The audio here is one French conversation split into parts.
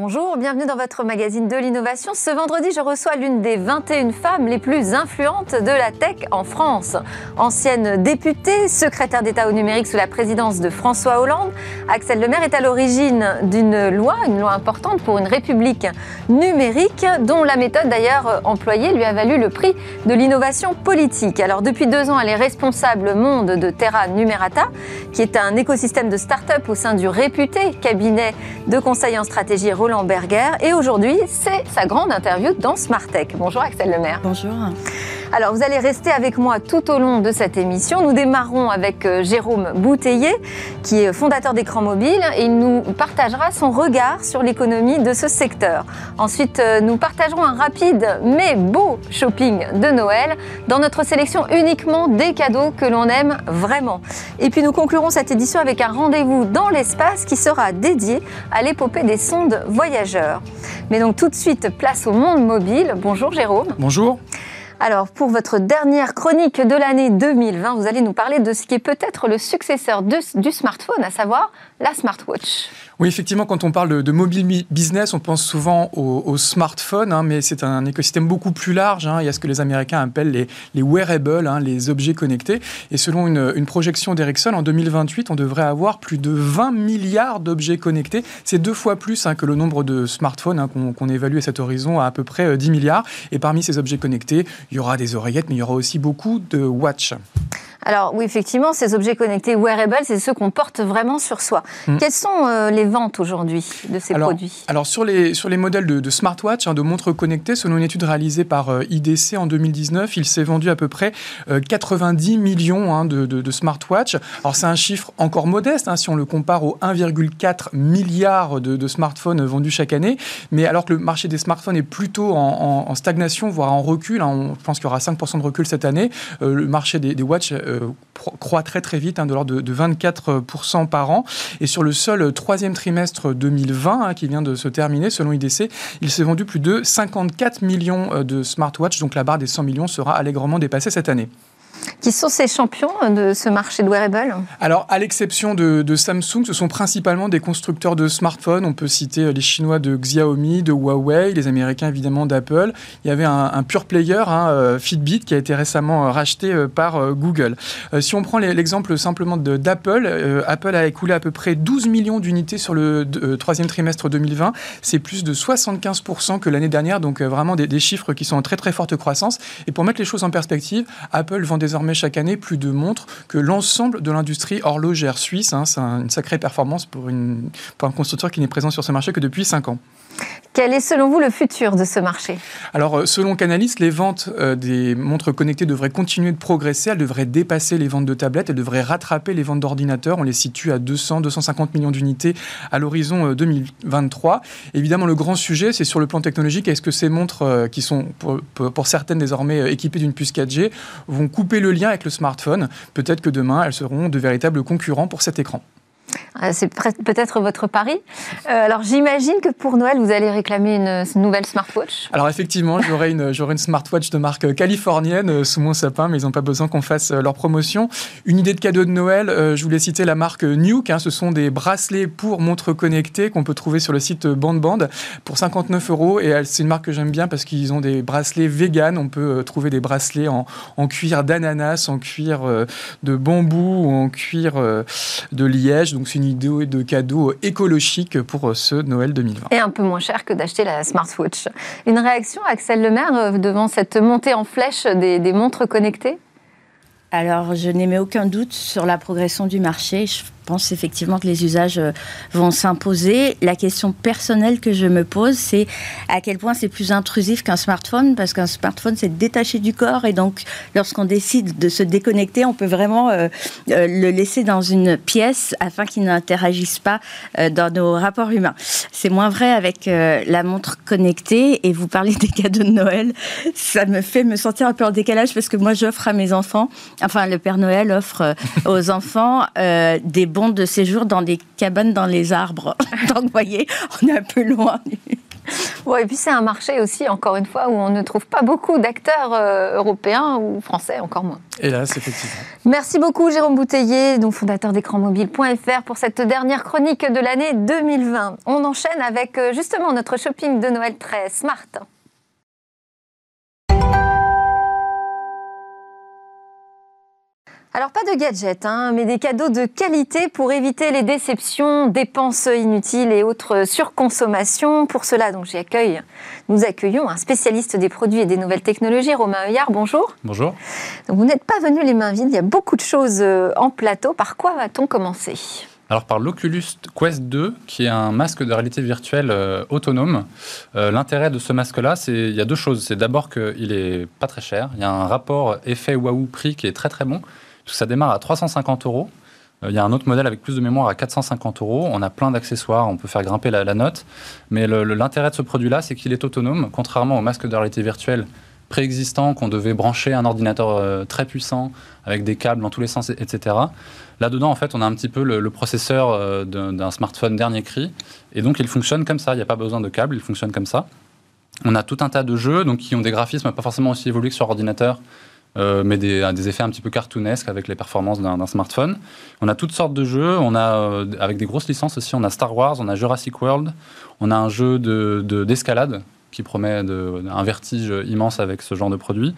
Bonjour, bienvenue dans votre magazine de l'innovation. Ce vendredi, je reçois l'une des 21 femmes les plus influentes de la tech en France. Ancienne députée, secrétaire d'État au numérique sous la présidence de François Hollande, Axel Lemaire est à l'origine d'une loi, une loi importante pour une république numérique, dont la méthode d'ailleurs employée lui a valu le prix de l'innovation politique. Alors depuis deux ans, elle est responsable monde de Terra Numerata, qui est un écosystème de start-up au sein du réputé cabinet de conseil en stratégie Roland. Et aujourd'hui, c'est sa grande interview dans Smartech. Bonjour Axel Lemaire. Bonjour. Alors, vous allez rester avec moi tout au long de cette émission. Nous démarrons avec euh, Jérôme Bouteiller, qui est fondateur d'Écran Mobile, et il nous partagera son regard sur l'économie de ce secteur. Ensuite, euh, nous partagerons un rapide mais beau shopping de Noël dans notre sélection uniquement des cadeaux que l'on aime vraiment. Et puis, nous conclurons cette édition avec un rendez-vous dans l'espace qui sera dédié à l'épopée des sondes voyageurs. Mais donc, tout de suite, place au monde mobile. Bonjour Jérôme. Bonjour. Alors, pour votre dernière chronique de l'année 2020, vous allez nous parler de ce qui est peut-être le successeur du smartphone, à savoir la smartwatch. Oui, effectivement, quand on parle de, mobile business, on pense souvent au, smartphone, hein, mais c'est un écosystème beaucoup plus large. Hein. Il y a ce que les Américains appellent les, les wearables, hein, les objets connectés. Et selon une, projection d'Ericsson, en 2028, on devrait avoir plus de 20 milliards d'objets connectés. C'est deux fois plus que le nombre de smartphones qu'on évalue à cet horizon à à peu près 10 euh, milliards. Et parmi ces objets connectés, il y aura des oreillettes, mais il y aura aussi beaucoup de watch. Alors oui, effectivement, ces objets connectés wearables, c'est ceux qu'on porte vraiment sur soi. Hmm. Quelles sont euh, les ventes aujourd'hui de ces produits? Alors sur les, sur les modèles de, smartwatch, hein, de montres connectées, selon une étude réalisée par euh, IDC en 2019, il s'est vendu à peu près 90 euh, millions hein, de, de, smartwatch. Alors c'est un chiffre encore modeste hein, si on le compare aux 1,4 milliard de, smartphones vendus chaque année. Mais alors que le marché des smartphones est plutôt en, stagnation, voire en recul, on pense qu'il y aura 5% de recul cette année, le marché des, des watch euh, croît très très vite, hein, de l'ordre de, 24% par an. Et sur le seul troisième trimestre 2020, hein, qui vient de se terminer, selon IDC, il s'est vendu plus de 54 millions euh, de smartwatches, donc la barre des 100 millions sera allègrement dépassée cette année. Qui sont ces champions de ce marché de wearable Alors, à l'exception de, Samsung, ce sont principalement des constructeurs de smartphones. On peut citer les Chinois de Xiaomi, de Huawei, les Américains évidemment d'Apple. Il y avait un, pure player, hein, euh, Fitbit, qui a été récemment euh, racheté euh, par Google. si on prend l'exemple simplement d'Apple, Apple a écoulé à peu près 12 millions d'unités sur le troisième trimestre 2020. C'est plus de 75% que l'année dernière, donc vraiment des, des, chiffres qui sont en très très forte croissance. Et pour mettre les choses en perspective, Apple vend désormais chaque année plus de montres que l'ensemble de l'industrie horlogère suisse. Hein. C'est une sacrée performance pour, pour un constructeur qui n'est présent sur ce marché que depuis 5 ans. Quel est selon vous le futur de ce marché? Alors euh, selon Canalis, les ventes euh, des montres connectées devraient continuer de progresser, elles devraient dépasser les ventes de tablettes, elles devraient rattraper les ventes d'ordinateurs, on les situe à 200-250 millions d'unités à l'horizon 2023. Euh, Évidemment le grand sujet c'est sur le plan technologique, est-ce que ces montres qui sont pour certaines désormais équipées d'une puce 4G vont couper le lien avec le smartphone? Peut-être que demain elles seront de véritables concurrents pour cet écran. Euh, c'est peut-être votre pari. Euh, alors j'imagine que pour Noël, vous allez réclamer une, nouvelle smartwatch. Alors effectivement, j'aurai une, smartwatch de marque californienne euh, sous mon sapin, mais ils n'ont pas besoin qu'on fasse leur promotion. Une idée de cadeau de Noël, je voulais citer la marque Nuke. Hein, ce sont des bracelets pour montres connectées qu'on peut trouver sur le site BandBand pour 59 euros. Et c'est une marque que j'aime bien parce qu'ils ont des bracelets vegan. On peut trouver des bracelets en, en cuir d'ananas, en cuir de bambou ou en cuir de liège. Donc c'est une idée de cadeau écologique pour ce Noël 2020. Et un peu moins cher que d'acheter la smartwatch. Une réaction, Axel Lemaire, euh, devant cette montée en flèche des, des montres connectées? Alors, je n'émets aucun doute sur la progression du marché. Je pense effectivement que les usages euh, vont s'imposer. La question personnelle que je me pose, c'est à quel point c'est plus intrusif qu'un smartphone, parce qu'un smartphone, c'est détaché du corps, et donc lorsqu'on décide de se déconnecter, on peut vraiment euh, euh, le laisser dans une pièce afin qu'il n'interagisse pas dans nos rapports humains. C'est moins vrai avec la montre connectée, et vous parlez des cadeaux de Noël, ça me fait me sentir un peu en décalage, parce que moi, j'offre à mes enfants, enfin, le Père Noël offre aux enfants des de séjour dans des cabanes dans les arbres. Donc, vous voyez, on est un peu loin Ouais, et puis c'est un marché aussi, encore une fois, où on ne trouve pas beaucoup d'acteurs euh, européens ou français, encore moins. Hélas, effectivement. Merci beaucoup Jérôme Bouteiller, donc fondateur d'écranmobile.fr pour cette dernière chronique de l'année 2020. On enchaîne avec euh, justement notre shopping de Noël très smart. Alors pas de gadgets, hein, mais des cadeaux de qualité pour éviter les déceptions, dépenses inutiles et autres surconsommations. Pour cela, donc j'accueille, nous accueillons un spécialiste des produits et des nouvelles technologies, Romain Heuillard. Bonjour. Bonjour. Donc vous n'êtes pas venu les mains vides, il y a beaucoup de choses euh, en plateau. Par quoi va-t-on commencer? Alors par l'Oculus Quest 2, qui est un masque de réalité virtuelle euh, autonome. Euh, l'intérêt de ce masque-là, c'est il y a deux choses. C'est d'abord qu'il est pas très cher. Il y a un rapport effet waouh prix qui est très très bon. Ça démarre à 350 euros. Euh, il y a un autre modèle avec plus de mémoire à 450 euros. On a plein d'accessoires, on peut faire grimper la, note. Mais l'intérêt de ce produit-là, c'est qu'il est autonome, contrairement au masque de réalité virtuelle préexistant qu'on devait brancher un ordinateur euh, très puissant avec des câbles dans tous les sens, etc. Là-dedans, en fait, on a un petit peu le, processeur euh, d'un smartphone dernier cri. Et donc, il fonctionne comme ça. Il n'y a pas besoin de câbles, il fonctionne comme ça. On a tout un tas de jeux donc, qui ont des graphismes pas forcément aussi évolués que sur ordinateur, euh, mais des, effets un petit peu cartoonesques avec les performances d'un smartphone. On a toutes sortes de jeux, on a euh, avec des grosses licences aussi, on a Star Wars, on a Jurassic World, on a un jeu d'escalade de, qui promet un vertige immense avec ce genre de produit.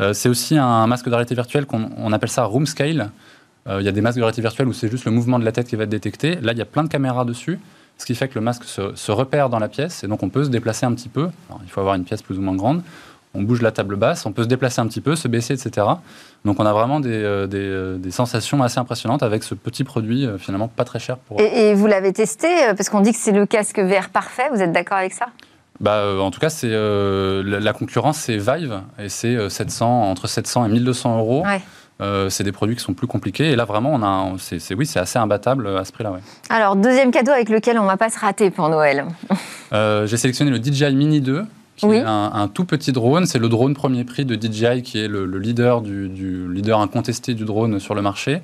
Euh, c'est aussi un masque de réalité virtuelle qu'on appelle ça room scale. Il y a des masques de réalité virtuelle où c'est juste le mouvement de la tête qui va être détecté. Là, il y a plein de caméras dessus, ce qui fait que le masque se repère dans la pièce et donc on peut se déplacer un petit peu. il faut avoir une pièce plus ou moins grande on bouge la table basse, on peut se déplacer un petit peu, se baisser, etc. Donc on a vraiment des, euh, euh, des, sensations assez impressionnantes avec ce petit produit euh, finalement pas très cher. Pour... Et, vous l'avez testé parce qu'on dit que c'est le casque VR parfait, vous êtes d'accord avec ça? Bah, en tout cas, c'est la, concurrence, c'est Vive, et c'est 700 entre 700 et 1200 euros. c'est des produits qui sont plus compliqués. Et là, vraiment, on a, c'est, oui, c'est assez imbattable à ce prix-là. Alors, deuxième cadeau avec lequel on ne va pas se rater pour Noël. j'ai sélectionné le DJI Mini 2 oui. un, tout petit drone. C'est le drone premier prix de DJI qui est le, leader, du, leader incontesté du drone sur le marché,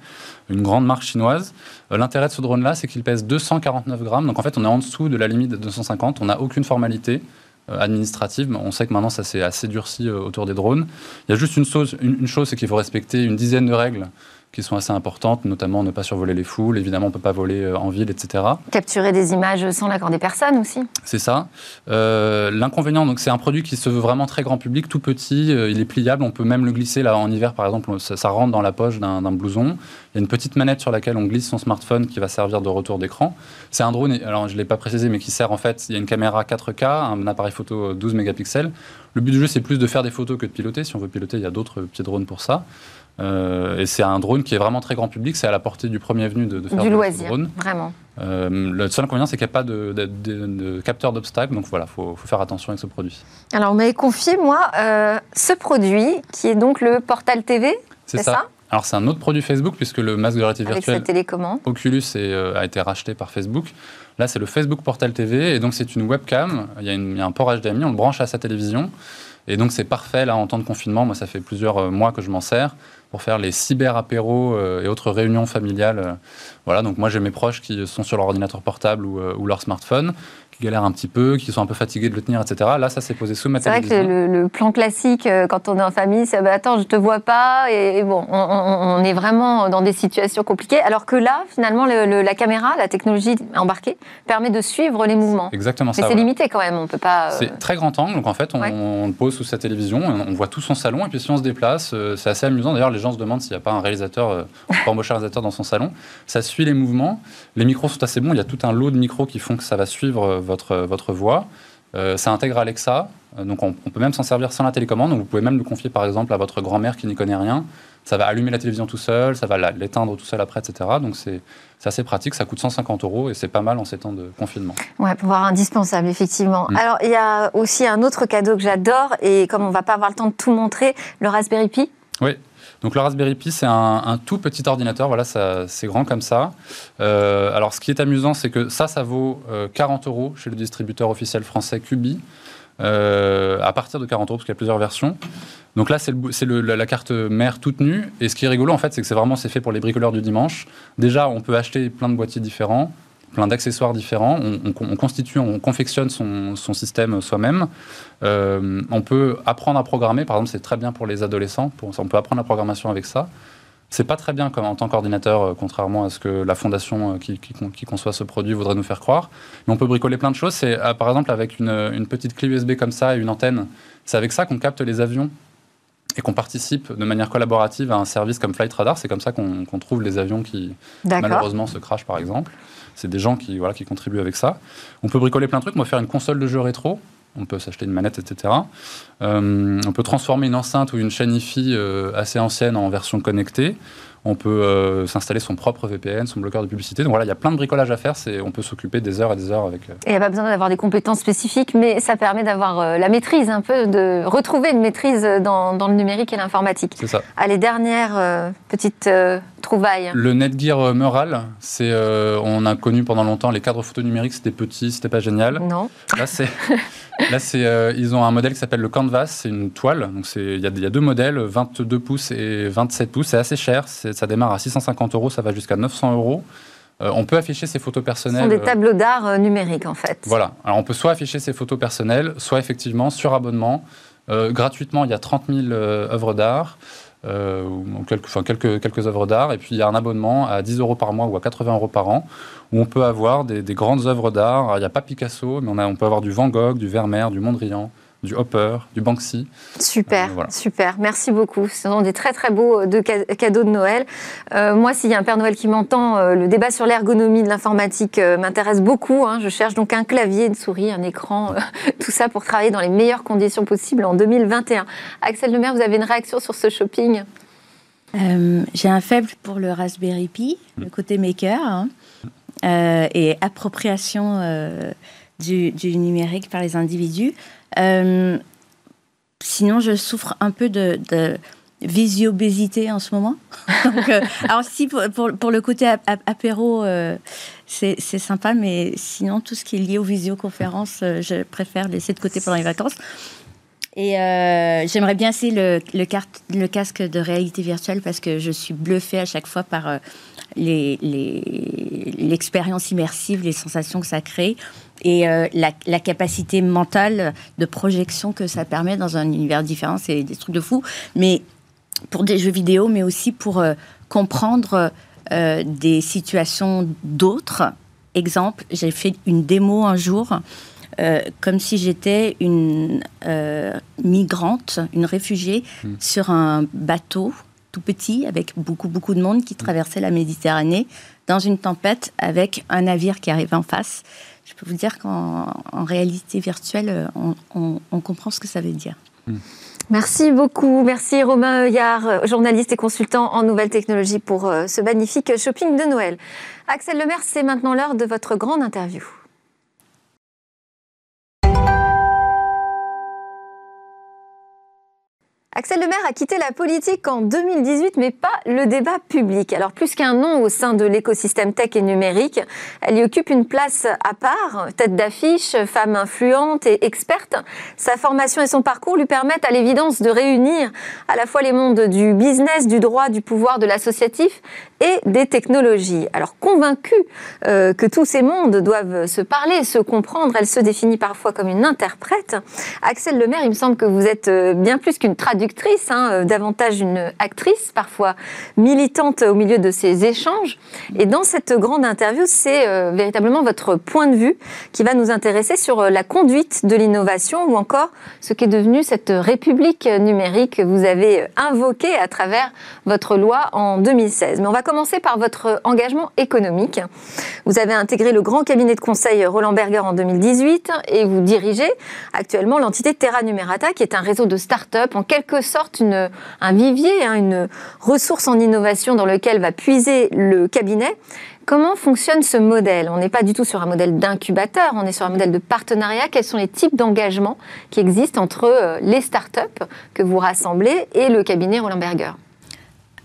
une grande marque chinoise. Euh, l'intérêt de ce drone-là, c'est qu'il pèse 249 grammes. Donc en fait, on est en dessous de la limite de 250. On n'a aucune formalité euh, administrative. On sait que maintenant, ça s'est assez durci euh, autour des drones. Il y a juste une chose, une chose c'est qu'il faut respecter une dizaine de règles qui sont assez importantes, notamment ne pas survoler les foules, évidemment on ne peut pas voler euh, en ville, etc. Capturer des images sans l'accord des personnes aussi. C'est ça. Euh, l'inconvénient, donc c'est un produit qui se veut vraiment très grand public, tout petit, euh, il est pliable, on peut même le glisser là en hiver par exemple, ça, rentre dans la poche d'un blouson. Il y a une petite manette sur laquelle on glisse son smartphone qui va servir de retour d'écran. C'est un drone, alors je ne l'ai pas précisé, mais qui sert en fait, il y a une caméra 4K, un appareil photo 12 mégapixels. Le but du jeu, c'est plus de faire des photos que de piloter. Si on veut piloter, il y a d'autres petits drones pour ça. Euh, et c'est un drone qui est vraiment très grand public, c'est à la portée du premier venu de, de faire du loisir, drone. vraiment. Euh, le seul inconvénient, c'est qu'il n'y a pas de, de capteur d'obstacle, donc voilà, il faut, faire attention avec ce produit. Alors, on m'avait confié, moi, euh, ce produit, qui est donc le Portal TV, c'est ça, Alors, c'est un autre produit Facebook, puisque le masque de réalité virtuelle télécommande. Oculus a été racheté par Facebook. Là, c'est le Facebook Portal TV, et donc c'est une webcam, il y, a il y a un port HDMI, on le branche à sa télévision. Et donc c'est parfait là en temps de confinement. Moi, ça fait plusieurs mois que je m'en sers pour faire les cyber-apéros euh, et autres réunions familiales. Euh, voilà, donc moi j'ai mes proches qui sont sur leur ordinateur portable ou, euh, ou leur smartphone qui galèrent un petit peu, qui sont un peu fatigués de le tenir, etc. Là, ça s'est posé sous ma. C'est vrai que le, plan classique, euh, quand on est en famille, c'est bah, attends, je te vois pas, et, bon, on, est vraiment dans des situations compliquées. Alors que là, finalement, la caméra, la technologie embarquée, permet de suivre les mouvements. Exactement ça. Mais c'est limité quand même, on peut pas. Euh, c'est très grand angle, donc en fait, on, le pose sous sa télévision, on voit tout son salon, et puis si on se déplace, euh, c'est assez amusant. D'ailleurs, les gens se demandent s'il n'y a pas un réalisateur, on peut embaucher un réalisateur dans son salon. Ça suit les mouvements. Les micros sont assez bons. Il y a tout un lot de micros qui font que ça va suivre votre, votre voix. Euh, ça intègre Alexa, euh, donc on, peut même s'en servir sans la télécommande. Donc vous pouvez même le confier par exemple à votre grand-mère qui n'y connaît rien. Ça va allumer la télévision tout seul, ça va l'éteindre tout seul après, etc. Donc c'est assez pratique, ça coûte 150 euros et c'est pas mal en ces temps de confinement. Ouais, pouvoir indispensable, effectivement. Mm. Alors il y a aussi un autre cadeau que j'adore et comme on va pas avoir le temps de tout montrer, le Raspberry Pi? Oui, donc le Raspberry Pi, c'est un, tout petit ordinateur, voilà, c'est grand comme ça. Euh, alors ce qui est amusant, c'est que ça, ça vaut 40 euh, euros chez le distributeur officiel français Cubi. Euh, à partir de 40 euros, parce qu'il y a plusieurs versions. Donc là, c'est la carte mère toute nue. Et ce qui est rigolo, en fait, c'est que c'est vraiment c'est fait pour les bricoleurs du dimanche. Déjà, on peut acheter plein de boîtiers différents plein d'accessoires différents. On, constitue, on confectionne son, système soi-même. Euh, on peut apprendre à programmer, par exemple, c'est très bien pour les adolescents. on peut apprendre la programmation avec ça. C'est pas très bien comme en tant qu'ordinateur, euh, contrairement à ce que la fondation euh, qui, conçoit ce produit voudrait nous faire croire. Mais on peut bricoler plein de choses. C'est par exemple avec une, une, petite clé USB comme ça et une antenne. C'est avec ça qu'on capte les avions et qu'on participe de manière collaborative à un service comme Flight Radar. C'est comme ça qu'on trouve les avions qui malheureusement se crachent, par exemple. C'est des gens qui, voilà, qui contribuent avec ça. On peut bricoler plein de trucs. On peut faire une console de jeu rétro. On peut s'acheter une manette, etc. Euh, on peut transformer une enceinte ou une chaîne IFI euh, assez ancienne en version connectée on peut euh, s'installer son propre VPN, son bloqueur de publicité. Donc voilà, il y a plein de bricolage à faire. on peut s'occuper des heures et des heures avec. Et il n'y a pas besoin d'avoir des compétences spécifiques, mais ça permet d'avoir la maîtrise un peu, de retrouver une maîtrise dans, le numérique et l'informatique. C'est ça. Allez, dernière petite trouvaille. Le Netgear Mural, c'est, on a connu pendant longtemps les cadres photo numériques, c'était petit, c'était pas génial. Non. Là, c'est. Là, c'est, ils ont un modèle qui s'appelle le Canvas, c'est une toile. Donc, il y, y, a deux modèles, 22 pouces et 27 pouces. C'est assez cher, ça démarre à 650 euros, ça va jusqu'à 900 euros. Euh, on peut afficher ses photos personnelles. Ce sont des euh, tableaux d'art euh, numériques en fait. Voilà. Alors on peut soit afficher ses photos personnelles, soit effectivement sur abonnement. gratuitement, il y a 30 000 œuvres d'art. Quelques, enfin, quelques, quelques œuvres d'art, et puis il y a un abonnement à 10 euros par mois ou à 80 euros par an, où on peut avoir des, grandes œuvres d'art. Il n'y a pas Picasso, mais on, a, on peut avoir du Van Gogh, du Vermeer, du Mondrian, du Hopper, du Banksy. Super, euh, super. Merci beaucoup. Ce sont des très très beaux euh, de cadeaux de Noël. Euh, moi, s'il y a un Père Noël qui m'entend, le débat sur l'ergonomie de l'informatique m'intéresse beaucoup. Hein. Je cherche donc un clavier, une souris, un écran, tout ça pour travailler dans les meilleures conditions possibles en 2021. Axel Lemaire, vous avez une réaction sur ce shopping? J'ai un faible pour le Raspberry Pi, le côté maker, hein. et appropriation du, du, numérique par les individus. Euh, sinon, je souffre un peu de, de visio-obésité en ce moment. Euh, alors si pour, le côté apéro, euh, c'est sympa, mais sinon tout ce qui est lié aux visioconférences, je préfère laisser de côté pendant les vacances. Et j'aimerais bien essayer le, casque de réalité virtuelle parce que je suis bluffée à chaque fois par l'expérience immersive, les sensations que ça crée et euh, la, capacité mentale de projection que ça permet dans un univers différent, c'est des trucs de fou. Mais pour des jeux vidéo, mais aussi pour euh, comprendre euh, des situations d'autres. Exemple, j'ai fait une démo un jour. comme si j'étais une migrante, une réfugiée hmm. sur un bateau tout petit avec beaucoup beaucoup de monde qui traversait la Méditerranée dans une tempête avec un navire qui arrivait en face je peux vous dire qu'en réalité virtuelle, on, comprend ce que ça veut dire. Hmm. Merci beaucoup. Merci Romain Heuillard, journaliste et consultant en nouvelles technologies pour euh, ce magnifique shopping de Noël. Axel Lemaire, c'est maintenant l'heure de votre grande interview. Axel Lemaire a quitté la politique en 2018, mais pas le débat public. Alors plus qu'un nom au sein de l'écosystème tech et numérique, elle y occupe une place à part, tête d'affiche, femme influente et experte. Sa formation et son parcours lui permettent à l'évidence de réunir à la fois les mondes du business, du droit, du pouvoir, de l'associatif et des technologies. Alors convaincue euh, que tous ces mondes doivent se parler, se comprendre, elle se définit parfois comme une interprète. Axel Lemaire, il me semble que vous êtes euh, bien plus qu'une traductrice Hein, euh, davantage une actrice, parfois militante au milieu de ces échanges. Et dans cette grande interview, c'est euh, véritablement votre point de vue qui va nous intéresser sur euh, la conduite de l'innovation ou encore ce qu'est devenu cette république numérique que vous avez invoquée à travers votre loi en 2016. Mais on va commencer par votre engagement économique. Vous avez intégré le grand cabinet de conseil Roland Berger en 2018 et vous dirigez actuellement l'entité Terra Numerata qui est un réseau de start-up en quelque sorte un vivier, hein, une ressource en innovation dans lequel va puiser le cabinet. Comment fonctionne ce modèle? On n'est pas du tout sur un modèle d'incubateur, on est sur un modèle de partenariat. Quels sont les types d'engagements qui existent entre euh, les startups que vous rassemblez et le cabinet Roland Berger?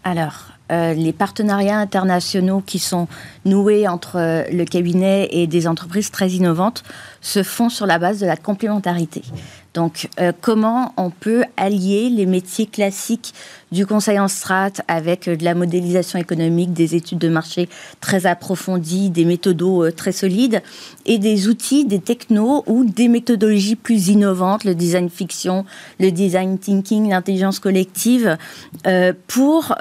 Alors, euh, les partenariats internationaux qui sont noués entre euh, le cabinet et des entreprises très innovantes se font sur la base de la complémentarité. Donc, euh, comment on peut allier les métiers classiques du conseil en strat avec euh, de la modélisation économique, des études de marché très approfondies, des méthodos euh, très solides et des outils, des technos ou des méthodologies plus innovantes, le design fiction, le design thinking, l'intelligence collective, pour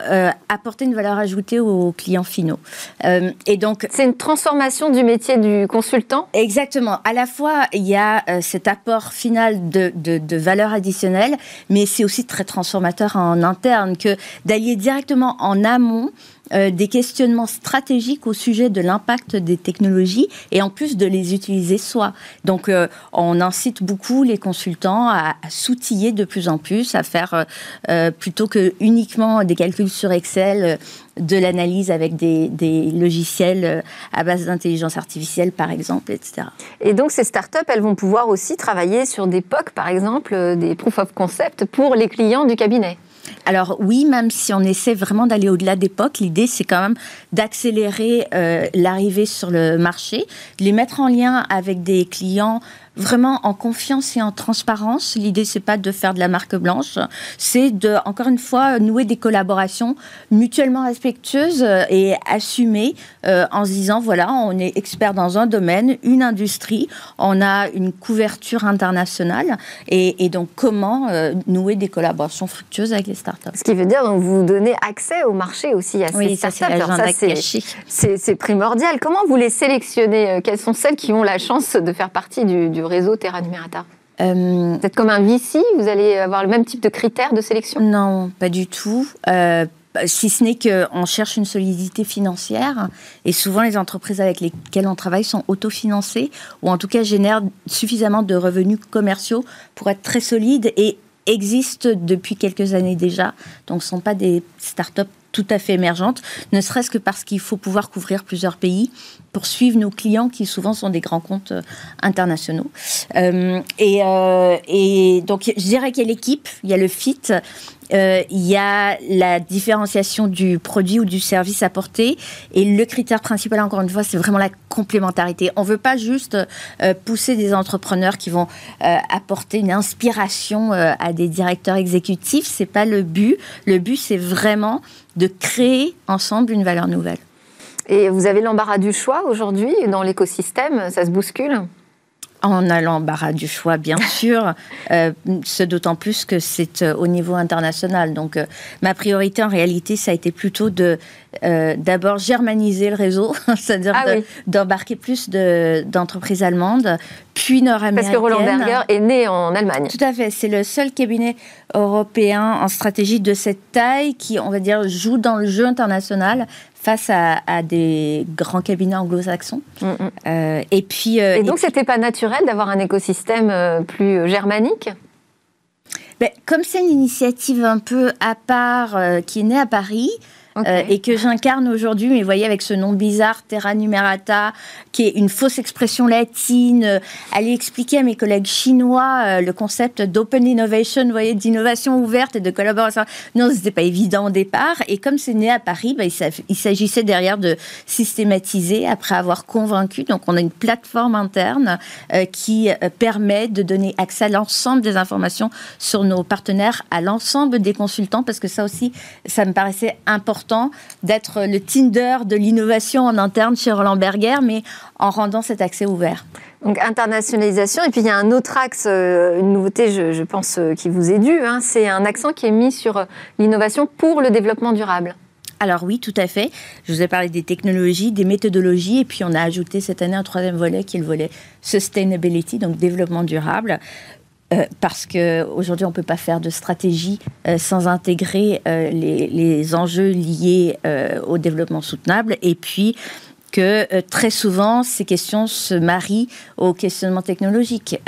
apporter une valeur ajoutée aux clients finaux. et donc, c'est une transformation du métier du consultant? Exactement. À la fois, il y a cet apport final de de, valeur additionnelle, mais c'est aussi très transformateur en interne que d'allier directement en amont euh, des questionnements stratégiques au sujet de l'impact des technologies et en plus de les utiliser soi. Donc euh, on incite beaucoup les consultants à, s'outiller de plus en plus, à faire euh, plutôt que uniquement des calculs sur Excel de l'analyse avec des, des, logiciels à base d'intelligence artificielle, par exemple, etc. Et donc, ces startups, elles vont pouvoir aussi travailler sur des POC, par exemple, des proof of concept pour les clients du cabinet. Alors oui, même si on essaie vraiment d'aller au-delà d'époque, l'idée c'est quand même d'accélérer euh, l'arrivée sur le marché, de les mettre en lien avec des clients vraiment en confiance et en transparence. L'idée, c'est pas de faire de la marque blanche, c'est de, encore une fois, nouer des collaborations mutuellement respectueuses et assumées euh, en se disant, voilà, on est expert dans un domaine, une industrie, on a une couverture internationale et, donc comment euh, nouer des collaborations fructueuses avec les startups? Ce qui veut dire donc vous donnez accès au marché aussi à ces startups. c'est primordial. Comment vous les sélectionnez euh, Quelles sont celles qui ont la chance de faire partie du, du réseau Terra Numerata euh, Vous êtes comme un VC Vous allez avoir le même type de critères de sélection? Non, pas du tout. Euh, si ce n'est qu'on cherche une solidité financière, et souvent les entreprises avec lesquelles on travaille sont autofinancées, ou en tout cas génèrent suffisamment de revenus commerciaux pour être très solides et existent depuis quelques années déjà. Donc ce ne sont pas des startups tout à fait émergentes, ne serait-ce que parce qu'il faut pouvoir couvrir plusieurs pays pour suivre nos clients qui souvent sont des grands comptes euh, internationaux. Euh, et, euh, et, donc je dirais qu'il y a l'équipe, il y a le fit, il y a la différenciation du produit ou du service apporté. Et le critère principal, encore une fois, c'est vraiment la complémentarité. On ne veut pas juste pousser des entrepreneurs qui vont apporter une inspiration à des directeurs exécutifs. C'est pas le but. Le but, c'est vraiment de créer ensemble une valeur nouvelle. Et vous avez l'embarras du choix aujourd'hui dans l'écosystème, ça se bouscule? On a l'embarras du choix, bien sûr, euh, ce d'autant plus que c'est euh, au niveau international. Donc, euh, ma priorité en réalité, ça a été plutôt de d'abord germaniser le réseau, c'est-à-dire ah d'embarquer plus d'entreprises allemandes, puis nord-américaines. Parce que Roland Berger est né en Allemagne. Tout à fait. C'est le seul cabinet européen en stratégie de cette taille qui, on va dire, joue dans le jeu international face à, des grands cabinets anglo-saxons. Mm, mm. Euh, et puis. Euh, et donc, c'était pas naturel d'avoir un écosystème euh, plus germanique? Ben, Comme c'est une initiative un peu à part qui est née à Paris, euh, et que j'incarne aujourd'hui, mais vous voyez, avec ce nom bizarre, Terra Numerata, qui est une fausse expression latine, euh, aller expliquer à mes collègues chinois euh, le concept d'open innovation, vous voyez, d'innovation ouverte et de collaboration. Non, c'était pas évident au départ. Et comme c'est né à Paris, bah, il s'agissait derrière de systématiser après avoir convaincu. Donc, on a une plateforme interne qui permet de donner accès à l'ensemble des informations sur nos partenaires, à l'ensemble des consultants, parce que ça aussi, ça me paraissait important d'être le Tinder de l'innovation en interne chez Roland Berger, mais en rendant cet accès ouvert. Donc internationalisation, et puis il y a un autre axe, euh, une nouveauté, je, pense, euh, qui vous est due, hein, c'est un accent qui est mis sur euh, l'innovation pour le développement durable. Alors oui, tout à fait. Je vous ai parlé des technologies, des méthodologies, et puis on a ajouté cette année un troisième volet qui est le volet sustainability, donc développement durable. Euh, parce qu'aujourd'hui, on ne peut pas faire de stratégie euh, sans intégrer euh, les, enjeux liés au développement soutenable. Et puis, que très souvent, ces questions se marient au questionnement technologique.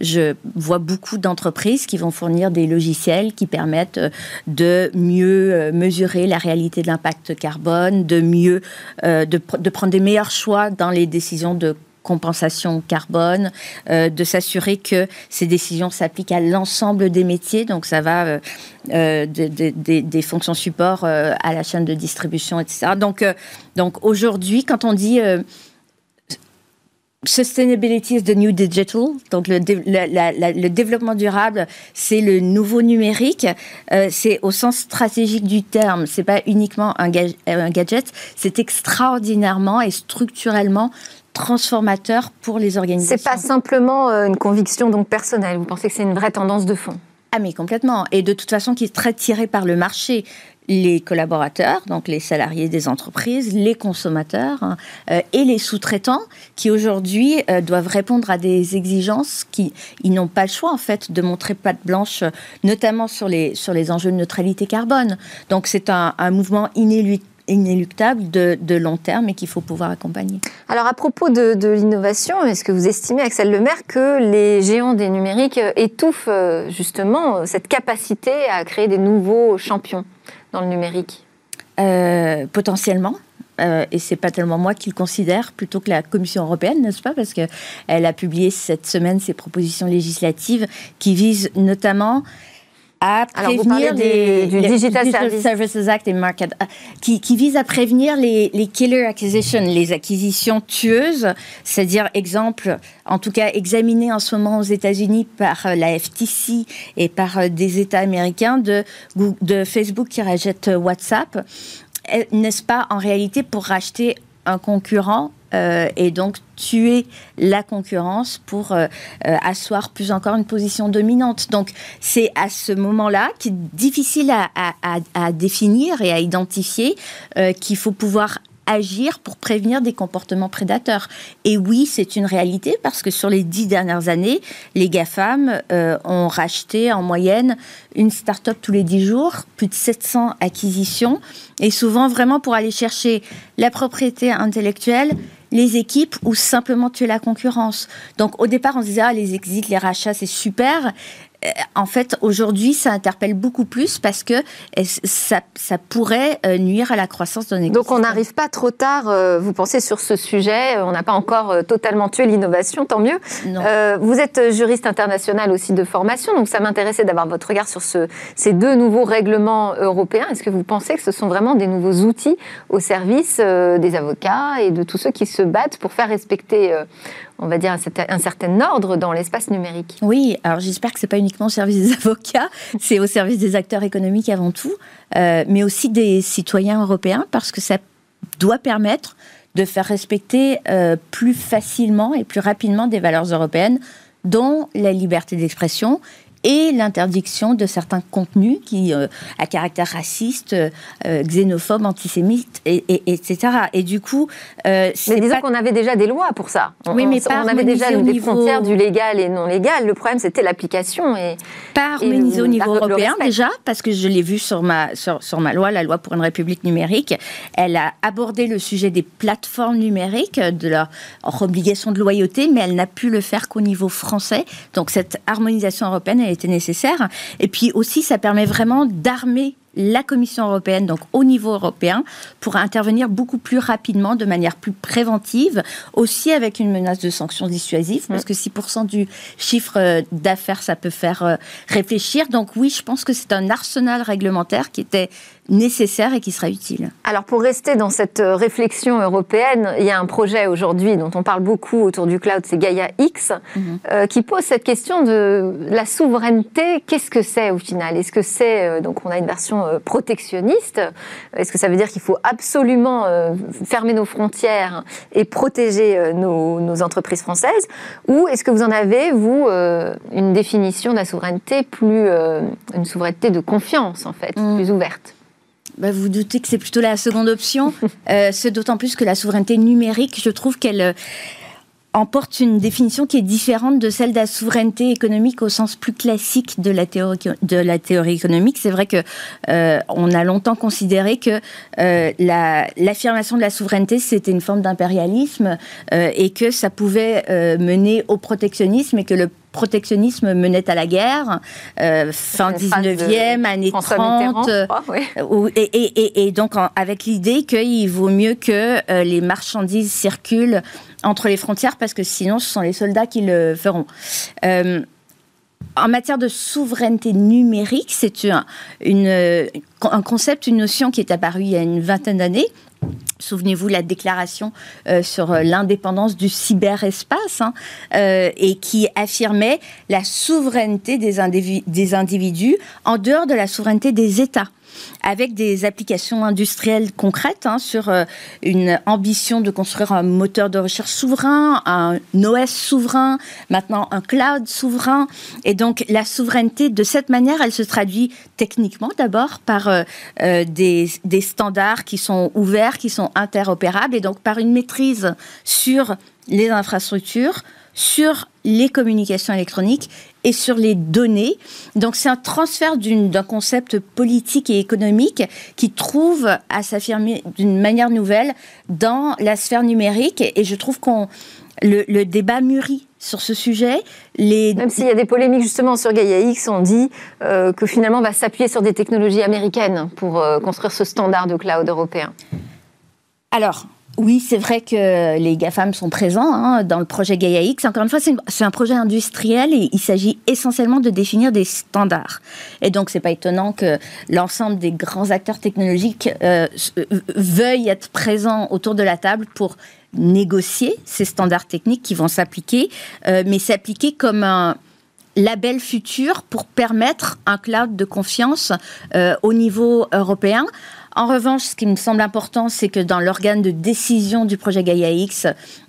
je vois beaucoup d'entreprises qui vont fournir des logiciels qui permettent de mieux mesurer la réalité de l'impact carbone, de mieux, de, de, prendre des meilleurs choix dans les décisions de compensation carbone, euh, de s'assurer que ces décisions s'appliquent à l'ensemble des métiers. Donc ça va euh, euh, des, fonctions support à la chaîne de distribution, etc. Donc, donc aujourd'hui, quand on dit Sustainability is the new digital. Donc le, développement durable, c'est le nouveau numérique. C'est au sens stratégique du terme. C'est pas uniquement un, un gadget. C'est extraordinairement et structurellement transformateur pour les organisations. C'est pas simplement euh, une conviction donc personnelle. Vous pensez que c'est une vraie tendance de fond? Ah mais complètement. Et de toute façon, qui est très tiré par le marché les collaborateurs, donc les salariés des entreprises, les consommateurs hein, euh, et les sous-traitants qui aujourd'hui euh, doivent répondre à des exigences qui ils n'ont pas le choix en fait de montrer patte blanche, notamment sur les sur les enjeux de neutralité carbone. Donc c'est un, mouvement inéluctable de, long terme et qu'il faut pouvoir accompagner. Alors à propos de, de l'innovation, est-ce que vous estimez, Axel Lemaire, que les géants des numériques étouffent euh, justement cette capacité à créer des nouveaux champions dans le numérique? Euh, Potentiellement. Euh, et c'est pas tellement moi qui le considère, plutôt que la Commission européenne, n'est-ce pas? Parce qu'elle a publié cette semaine ses propositions législatives qui visent notamment à prévenir les, du Digital, Services Act et Market, euh, qui, qui vise à prévenir les, les killer acquisitions, les acquisitions tueuses, c'est-à-dire exemple, en tout cas examiné en ce moment aux États-Unis par euh, la FTC et par euh, des États américains de, de Facebook qui rachète WhatsApp, n'est-ce pas en réalité pour racheter un concurrent euh, et donc tuer la concurrence pour euh, euh, asseoir plus encore une position dominante. Donc c'est à ce moment-là, qui est difficile à, à, définir et à identifier, qu'il faut pouvoir agir pour prévenir des comportements prédateurs. Et oui, c'est une réalité parce que sur les dix dernières années, les GAFAM ont racheté en moyenne une start-up tous les dix jours, plus de 700 acquisitions, et souvent vraiment pour aller chercher la propriété intellectuelle les équipes ou simplement tuer la concurrence. Donc au départ, on se disait, ah, les exits, les rachats, c'est super. Euh, en fait, aujourd'hui, ça interpelle beaucoup plus parce que euh, ça, ça pourrait euh, nuire à la croissance d'un écosystème. Donc, on n'arrive pas trop tard, vous pensez, sur ce sujet. On n'a pas encore totalement tué l'innovation, tant mieux. vous êtes juriste international aussi de formation, donc ça m'intéressait d'avoir votre regard sur ce, ces deux nouveaux règlements européens. Est-ce que vous pensez que ce sont vraiment des nouveaux outils au service des avocats et de tous ceux qui se battent pour faire respecter on va dire, un certain ordre dans l'espace numérique. Oui, alors j'espère que ce n'est pas uniquement au service des avocats, c'est au service des acteurs économiques avant tout, euh, mais aussi des citoyens européens, parce que ça doit permettre de faire respecter euh, plus facilement et plus rapidement des valeurs européennes, dont la liberté d'expression et l'interdiction de certains contenus qui euh, à caractère raciste, euh, xénophobe, antisémite, et, etc. Et du coup, euh, mais disons qu'on avait déjà des lois pour ça. oui, mais on, avait déjà des frontières du légal et non légal. Le problème, c'était l'application et pas harmonisé au niveau européen déjà, parce que je l'ai vu sur ma sur, sur, ma loi, la loi pour une république numérique. Elle a abordé le sujet des plateformes numériques, de leur, leur obligation de loyauté, mais elle n'a pu le faire qu'au niveau français. Donc cette harmonisation européenne nécessaire. Et puis aussi, ça permet vraiment d'armer la Commission européenne, donc au niveau européen, pour intervenir beaucoup plus rapidement, de manière plus préventive, aussi avec une menace de sanctions dissuasives, parce que 6% du chiffre euh, d'affaires, ça peut faire euh, réfléchir. Donc oui, je pense que c'est un arsenal réglementaire qui était nécessaire et qui sera utile. Alors pour rester dans cette euh, réflexion européenne, il y a un projet aujourd'hui dont on parle beaucoup autour du cloud, c'est Gaia X, mhm. euh, qui pose cette question de la souveraineté. Qu'est-ce que c'est au final? Est-ce que c'est, euh, donc on a une version protectionniste, est-ce que ça veut dire qu'il faut absolument fermer nos frontières et protéger nos, nos entreprises françaises? Ou est-ce que vous en avez, vous, une définition de la souveraineté plus, une souveraineté de confiance en fait, mhm. plus ouverte? Bah, vous doutez que c'est plutôt la seconde option. Euh, c'est d'autant plus que la souveraineté numérique, je trouve qu'elle euh, emporte une définition qui est différente de celle de la souveraineté économique au sens plus classique de la théorie, de la théorie économique. C'est vrai que euh, on a longtemps considéré que l'affirmation de la souveraineté c'était une forme d'impérialisme et que ça pouvait mener au protectionnisme et que le protectionnisme menait à la guerre, euh, fin 19e, années 30. Euh, et, donc avec l'idée qu'il vaut mieux que euh, les marchandises circulent entre les frontières parce que sinon ce sont les soldats qui le feront. en matière de souveraineté numérique, c'est un, un concept, une notion qui est apparue il y a une vingtaine d'années, Souvenez-vous la déclaration euh, sur euh, l'indépendance du cyberespace hein, euh, et qui affirmait la souveraineté des, individus en dehors de la souveraineté des États avec des applications industrielles concrètes hein, sur euh, une ambition de construire un moteur de recherche souverain, un OS souverain, maintenant un cloud souverain. Et donc la souveraineté, de cette manière, elle se traduit techniquement d'abord par euh, euh, des, des standards qui sont ouverts, qui sont interopérables, et donc par une maîtrise sur les infrastructures, sur les communications électroniques et sur les données. Donc c'est un transfert d'un concept politique et économique qui trouve à s'affirmer d'une manière nouvelle dans la sphère numérique. Et je trouve qu'on le, débat mûrit sur ce sujet. Les... Même s'il y a des polémiques justement sur Gaia X, on dit euh, que finalement on va s'appuyer sur des technologies américaines pour euh, construire ce standard de cloud européen. Alors, oui, c'est vrai que les GAFAM sont présents hein, dans le projet Gaia X. Encore une fois, c'est un projet industriel et il s'agit essentiellement de définir des standards. Et donc, c'est pas étonnant que l'ensemble des grands acteurs technologiques euh, euh, veuillent être présents autour de la table pour négocier ces standards techniques qui vont s'appliquer, euh, mais s'appliquer comme un label futur pour permettre un cloud de confiance au niveau européen. En revanche, ce qui me semble important, c'est que dans l'organe de décision du projet Gaia X,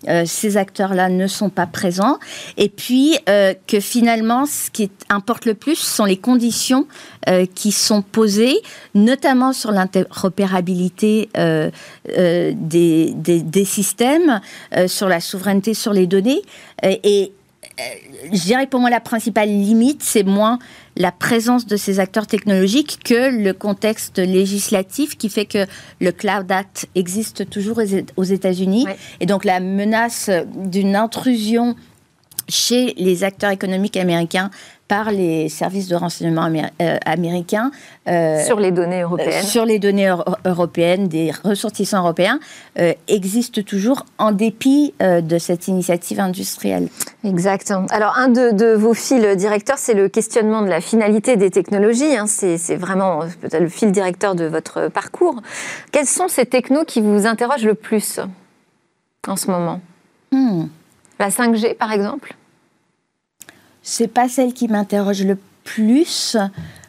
euh, ces acteurs-là ne sont pas présents. Et puis euh, que finalement, ce qui importe le plus sont les conditions euh, qui sont posées, notamment sur l'interopérabilité des, des, des, systèmes, sur la souveraineté sur les données. et je dirais pour moi la principale limite, c'est moins la présence de ces acteurs technologiques que le contexte législatif qui fait que le Cloud Act existe toujours aux États-Unis. Et donc la menace d'une intrusion chez les acteurs économiques américains par les services de renseignement euh, américains. Euh, sur les données européennes. sur les données européennes des ressortissants européens, euh, existe toujours en dépit de cette initiative industrielle. Exact. Alors, un de, vos fils directeurs, c'est le questionnement de la finalité des technologies. Hein. C'est vraiment peut-être le fil directeur de votre parcours. Quels sont ces technos qui vous interrogent le plus en ce moment? Hmm. La 5G, par exemple? C'est pas celle qui m'interroge le plus.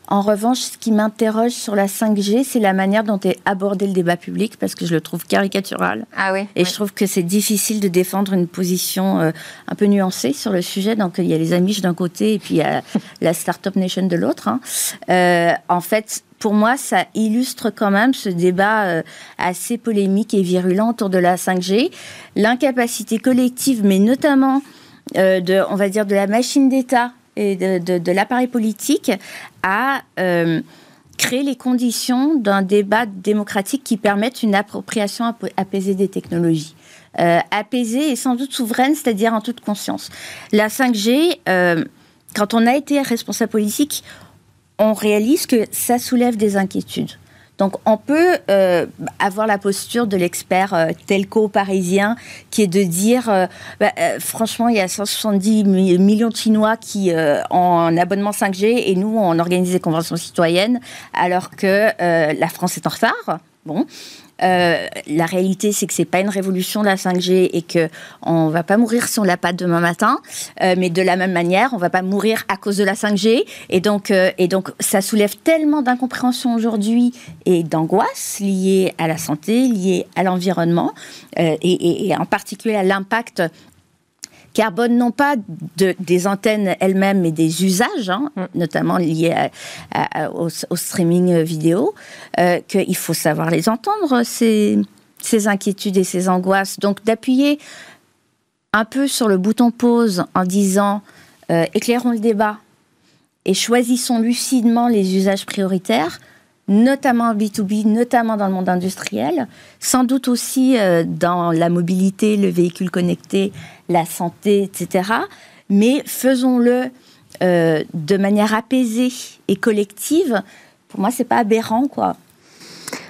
En revanche, ce qui m'interroge sur la 5G, c'est la manière dont est abordé le débat public, parce que je le trouve caricatural. Ah oui. Et je trouve que c'est difficile de défendre une position euh, un peu nuancée sur le sujet. Donc il y a les Amish d'un côté et puis il y a la Startup Nation de l'autre. Hein. Euh, en fait, pour moi, ça illustre quand même ce débat euh, assez polémique et virulent autour de la 5G, l'incapacité collective, mais notamment euh, de, on va dire, de la machine d'État et de, l'appareil politique à euh, créer les conditions d'un débat démocratique qui permette une appropriation apaisée des technologies. Euh, apaisée et sans doute souveraine, c'est-à-dire en toute conscience. La 5G, quand on a été responsable politique, on réalise que ça soulève des inquiétudes. Donc on peut euh, avoir la posture de l'expert euh, telco parisien qui est de dire, euh, bah, franchement, il y a 170 millions de Chinois qui ont un abonnement 5G et nous, on organise des conventions citoyennes alors que la France est en retard. Bon, euh, la réalité, c'est que c'est pas une révolution la 5G et que on va pas mourir si on l'a pas demain matin. Euh, mais de la même manière, on va pas mourir à cause de la 5G. Et donc, euh, et donc, ça soulève tellement d'incompréhension aujourd'hui et d'angoisse liées à la santé, liées à l'environnement et, en particulier à l'impact carbone non pas de, des antennes elles-mêmes, mais des usages, hein, mm. notamment liés au, streaming vidéo, euh, qu'il faut savoir les entendre, ces, ces inquiétudes et ces angoisses. Donc d'appuyer un peu sur le bouton pause en disant euh, éclairons le débat et choisissons lucidement les usages prioritaires notamment en B2B, notamment dans le monde industriel, sans doute aussi euh, dans la mobilité, le véhicule connecté, la santé, etc. Mais faisons-le euh, de manière apaisée et collective. Pour moi, c'est pas aberrant, quoi.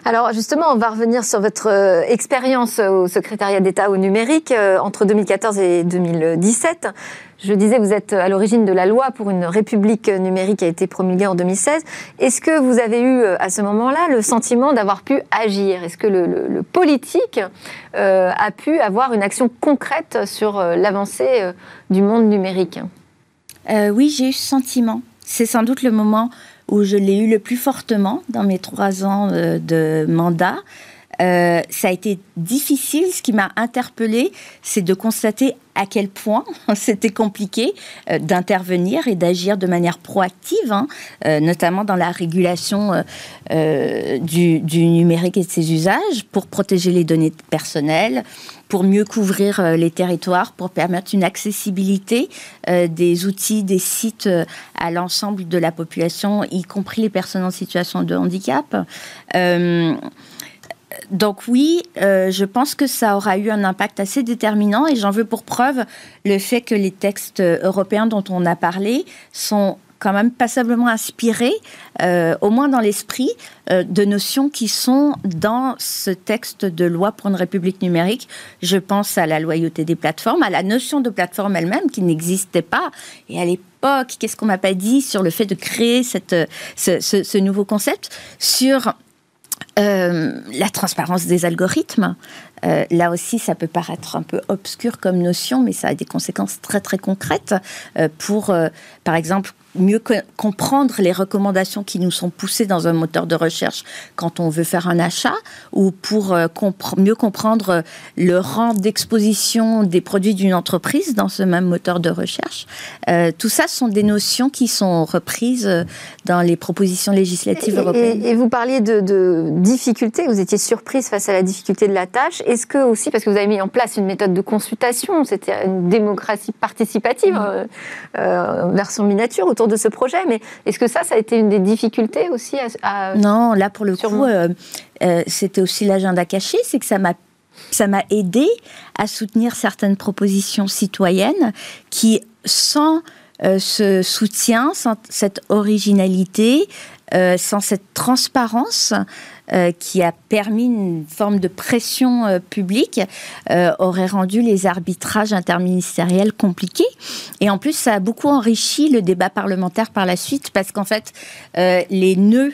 Alors justement, on va revenir sur votre euh, expérience au secrétariat d'État au numérique entre 2014 et 2017. Je disais, vous êtes à l'origine de la loi pour une république numérique qui a été promulguée en 2016. Est-ce que vous avez eu à ce moment-là le sentiment d'avoir pu agir? Est-ce que le, politique a pu avoir une action concrète sur l'avancée du monde numérique? Oui, j'ai eu ce sentiment. C'est sans doute le moment où je l'ai eu le plus fortement dans mes trois ans de mandat. Euh, ça a été difficile. Ce qui m'a interpellée, c'est de constater à quel point c'était compliqué euh, d'intervenir et d'agir de manière proactive, hein, euh, notamment dans la régulation du, du, numérique et de ses usages, pour protéger les données personnelles, pour mieux couvrir les territoires, pour permettre une accessibilité des outils, des sites à l'ensemble de la population, y compris les personnes en situation de handicap donc oui, euh, je pense que ça aura eu un impact assez déterminant et j'en veux pour preuve le fait que les textes européens dont on a parlé sont quand même passablement inspirés, euh, au moins dans l'esprit, euh, de notions qui sont dans ce texte de loi pour une république numérique. Je pense à la loyauté des plateformes, à la notion de plateforme elle-même qui n'existait pas. Et à l'époque, qu'est-ce qu'on m'a pas dit sur le fait de créer cette, ce, ce nouveau concept? Sur euh, la transparence des algorithmes, euh, là aussi, ça peut paraître un peu obscur comme notion, mais ça a des conséquences très très concrètes euh, pour, par exemple, mieux comprendre les recommandations qui nous sont poussées dans un moteur de recherche quand on veut faire un achat, ou pour mieux comprendre le rang d'exposition des produits d'une entreprise dans ce même moteur de recherche. tout ça sont des notions qui sont reprises dans les propositions législatives européennes. Et, vous parliez de, de difficultés, vous étiez surprise face à la difficulté de la tâche. Est-ce que aussi, parce que vous avez mis en place une méthode de consultation, c'était une démocratie participative, mmh. euh, euh, version miniature autour de ce projet, mais est-ce que ça, ça a été une des difficultés aussi à, Non, là pour le coup, euh, c'était aussi l'agenda caché, c'est que ça m'a ça m'a aidé à soutenir certaines propositions citoyennes qui, sans ce soutien, sans cette originalité, sans cette transparence, euh, qui a permis une forme de pression euh, publique, euh, aurait rendu les arbitrages interministériels compliqués. Et en plus, ça a beaucoup enrichi le débat parlementaire par la suite, parce qu'en fait, les nœuds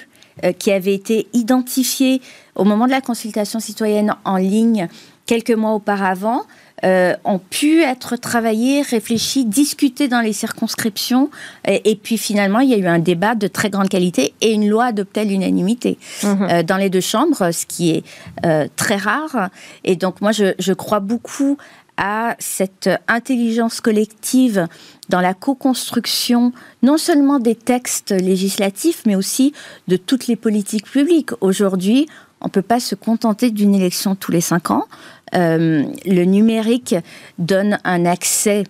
qui avaient été identifiés au moment de la consultation citoyenne en ligne quelques mois auparavant, euh, ont pu être travaillés, réfléchis, discutés dans les circonscriptions. Et, puis finalement, il y a eu un débat de très grande qualité et une loi adoptée à l'unanimité mhm. euh, dans les deux chambres, ce qui est euh, très rare. Et donc moi, je, je crois beaucoup à cette intelligence collective dans la co-construction non seulement des textes législatifs, mais aussi de toutes les politiques publiques. Aujourd'hui, on ne peut pas se contenter d'une élection tous les cinq ans. Euh, le numérique donne un accès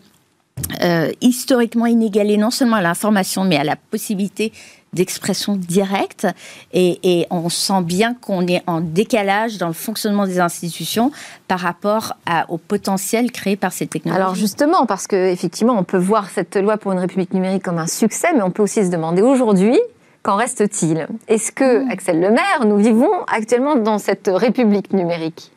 euh, historiquement inégalé non seulement à l'information, mais à la possibilité d'expression directe. Et, on sent bien qu'on est en décalage dans le fonctionnement des institutions par rapport au potentiel créé par ces technologies. Alors justement, parce qu'effectivement, on peut voir cette loi pour une république numérique comme un succès, mais on peut aussi se demander aujourd'hui, Qu'en reste-t-il? Est-ce que, mmh. Axel Lemaire, nous vivons actuellement dans cette république numérique?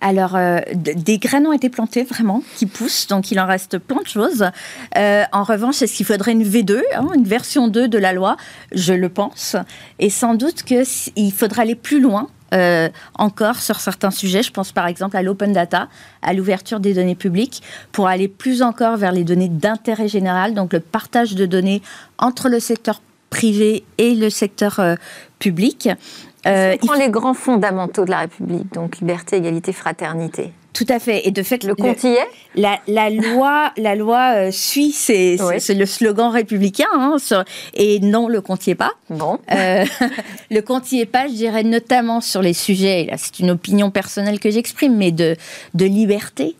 Alors, euh, des graines ont été plantées vraiment, qui poussent, donc il en reste plein de choses. Euh, en revanche, est-ce qu'il faudrait une V2, hein, une version 2 de la loi? Je le pense. Et sans doute qu'il faudra aller plus loin euh, encore sur certains sujets. Je pense par exemple à l'open data, à l'ouverture des données publiques, pour aller plus encore vers les données d'intérêt général, donc le partage de données entre le secteur privé et le secteur public. Euh, on prend les grands fondamentaux de la République, donc liberté, égalité, fraternité? Tout à fait. Et de fait, le compte y est? La, loi, la loi euh, suit, c'est le slogan républicain. Hein, et non, le compte y est pas. Bon. Euh, le compte y est pas, je dirais notamment sur les sujets. Là, c'est une opinion personnelle que j'exprime, mais de, de liberté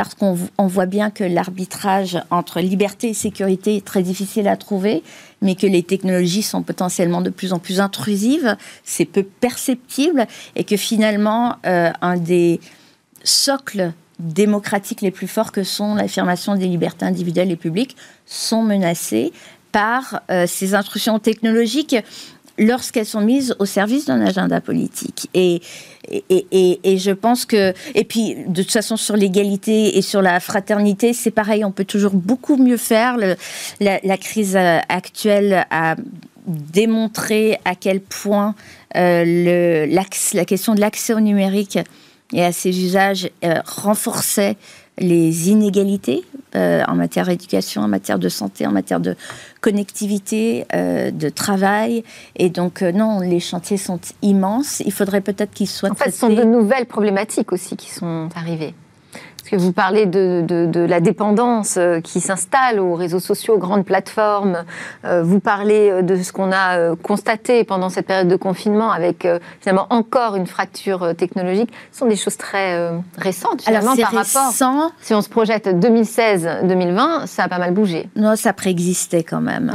parce qu'on voit bien que l'arbitrage entre liberté et sécurité est très difficile à trouver, mais que les technologies sont potentiellement de plus en plus intrusives, c'est peu perceptible, et que finalement, euh, un des socles démocratiques les plus forts que sont l'affirmation des libertés individuelles et publiques sont menacés par euh, ces intrusions technologiques lorsqu'elles sont mises au service d'un agenda politique. Et, et, je pense que, et puis de toute façon sur l'égalité et sur la fraternité, c'est pareil, on peut toujours beaucoup mieux faire. La, crise actuelle a démontré à quel point euh, la question de l'accès au numérique et à ses usages euh, renforçait les inégalités euh, en matière d'éducation, en matière de santé, en matière de connectivité, euh, de travail. Et donc, euh, non, les chantiers sont immenses. Il faudrait peut-être qu'ils soient. En fait, ce sont de nouvelles problématiques aussi qui sont arrivées que vous parlez de, de, la dépendance euh, qui s'installe aux réseaux sociaux, aux grandes plateformes. Euh, vous parlez euh, de ce qu'on a constaté pendant cette période de confinement avec finalement encore une fracture technologique. Ce sont des choses très récentes finalement par rapport. Si on se projette 2016-2020, ça a pas mal bougé. Non, ça préexistait quand même.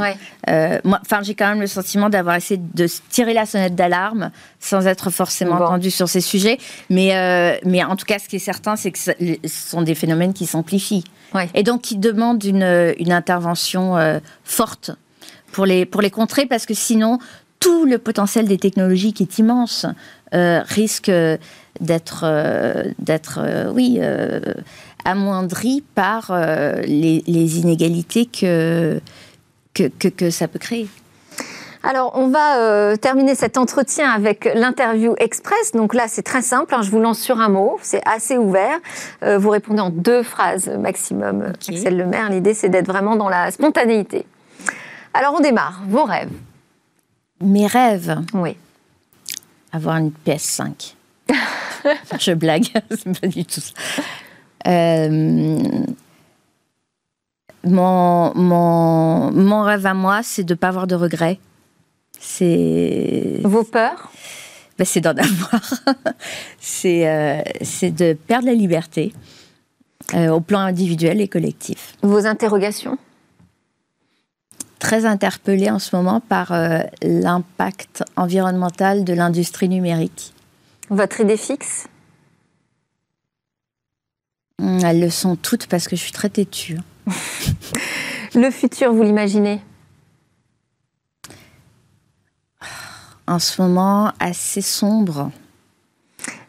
moi, enfin, j'ai quand même le sentiment d'avoir essayé de tirer la sonnette d'alarme sans être forcément entendu sur ces sujets. Mais, mais en tout cas, ce qui est certain, c'est que sont des phénomènes qui s'amplifient. Et donc qui demandent une, une intervention euh, forte pour les, pour les contrer, parce que sinon, tout le potentiel des technologies qui est immense euh, risque d'être, euh, d'être oui, amoindri par les, les, inégalités que, que, que, que ça peut créer. Alors, on va euh, terminer cet entretien avec l'interview express. Donc là, c'est très simple. Hein. je vous lance sur un mot. C'est assez ouvert. Euh, vous répondez en deux phrases maximum. Okay. Axel Lemaire, l'idée, c'est d'être vraiment dans la spontanéité. Alors, on démarre. Vos rêves. Mes rêves Oui. Avoir une PS5. je blague. c'est pas du tout ça. Euh, mon, mon, mon rêve à moi, c'est de ne pas avoir de regrets c'est. Vos peurs? Ben, C'est d'en avoir. c'est euh, de perdre la liberté euh, au plan individuel et collectif. Vos interrogations? Très interpellée en ce moment par euh, l'impact environnemental de l'industrie numérique. Votre idée fixe? Elles le sont toutes parce que je suis très têtue. le futur, vous l'imaginez? En ce moment assez sombre.